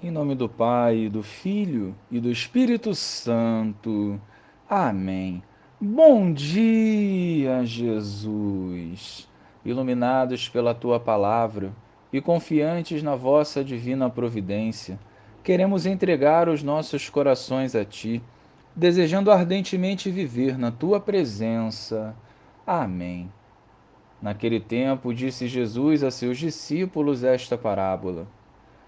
Em nome do Pai, do Filho e do Espírito Santo. Amém. Bom dia, Jesus. Iluminados pela tua palavra e confiantes na vossa divina providência, queremos entregar os nossos corações a ti, desejando ardentemente viver na tua presença. Amém. Naquele tempo, disse Jesus a seus discípulos esta parábola.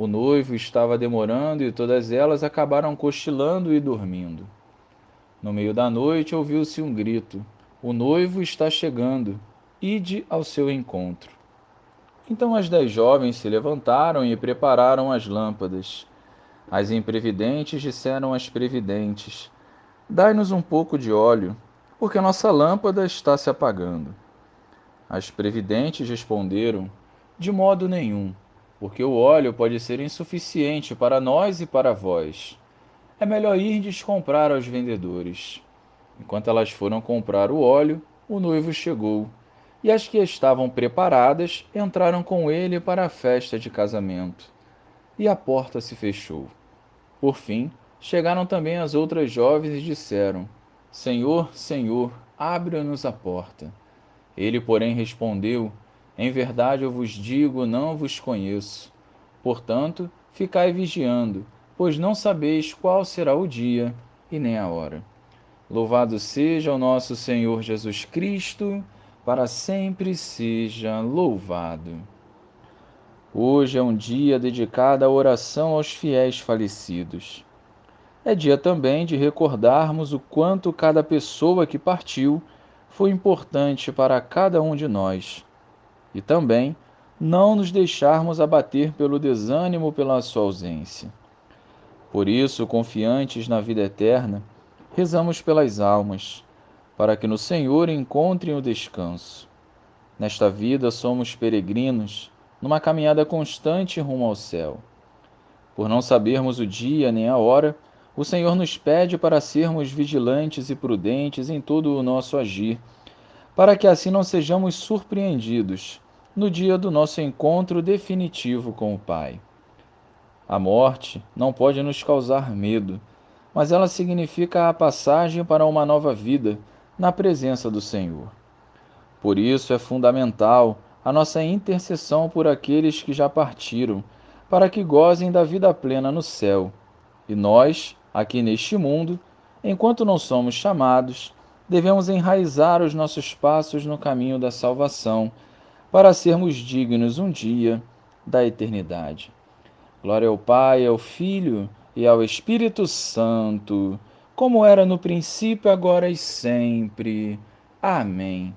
O noivo estava demorando e todas elas acabaram cochilando e dormindo. No meio da noite ouviu-se um grito: O noivo está chegando, ide ao seu encontro. Então as dez jovens se levantaram e prepararam as lâmpadas. As imprevidentes disseram às previdentes: Dai-nos um pouco de óleo, porque nossa lâmpada está se apagando. As previdentes responderam: De modo nenhum porque o óleo pode ser insuficiente para nós e para vós. É melhor irdes comprar aos vendedores. Enquanto elas foram comprar o óleo, o noivo chegou, e as que estavam preparadas entraram com ele para a festa de casamento. E a porta se fechou. Por fim, chegaram também as outras jovens e disseram: Senhor, Senhor, abre-nos a porta. Ele, porém, respondeu: em verdade eu vos digo, não vos conheço. Portanto, ficai vigiando, pois não sabeis qual será o dia e nem a hora. Louvado seja o nosso Senhor Jesus Cristo, para sempre seja louvado. Hoje é um dia dedicado à oração aos fiéis falecidos. É dia também de recordarmos o quanto cada pessoa que partiu foi importante para cada um de nós e também não nos deixarmos abater pelo desânimo pela sua ausência. Por isso, confiantes na vida eterna, rezamos pelas almas, para que no Senhor encontrem o descanso. Nesta vida somos peregrinos, numa caminhada constante rumo ao céu. Por não sabermos o dia nem a hora, o Senhor nos pede para sermos vigilantes e prudentes em todo o nosso agir para que assim não sejamos surpreendidos no dia do nosso encontro definitivo com o Pai. A morte não pode nos causar medo, mas ela significa a passagem para uma nova vida na presença do Senhor. Por isso é fundamental a nossa intercessão por aqueles que já partiram, para que gozem da vida plena no céu. E nós, aqui neste mundo, enquanto não somos chamados, devemos enraizar os nossos passos no caminho da salvação, para sermos dignos um dia da eternidade. Glória ao Pai, ao Filho e ao Espírito Santo, como era no princípio, agora e sempre. Amém.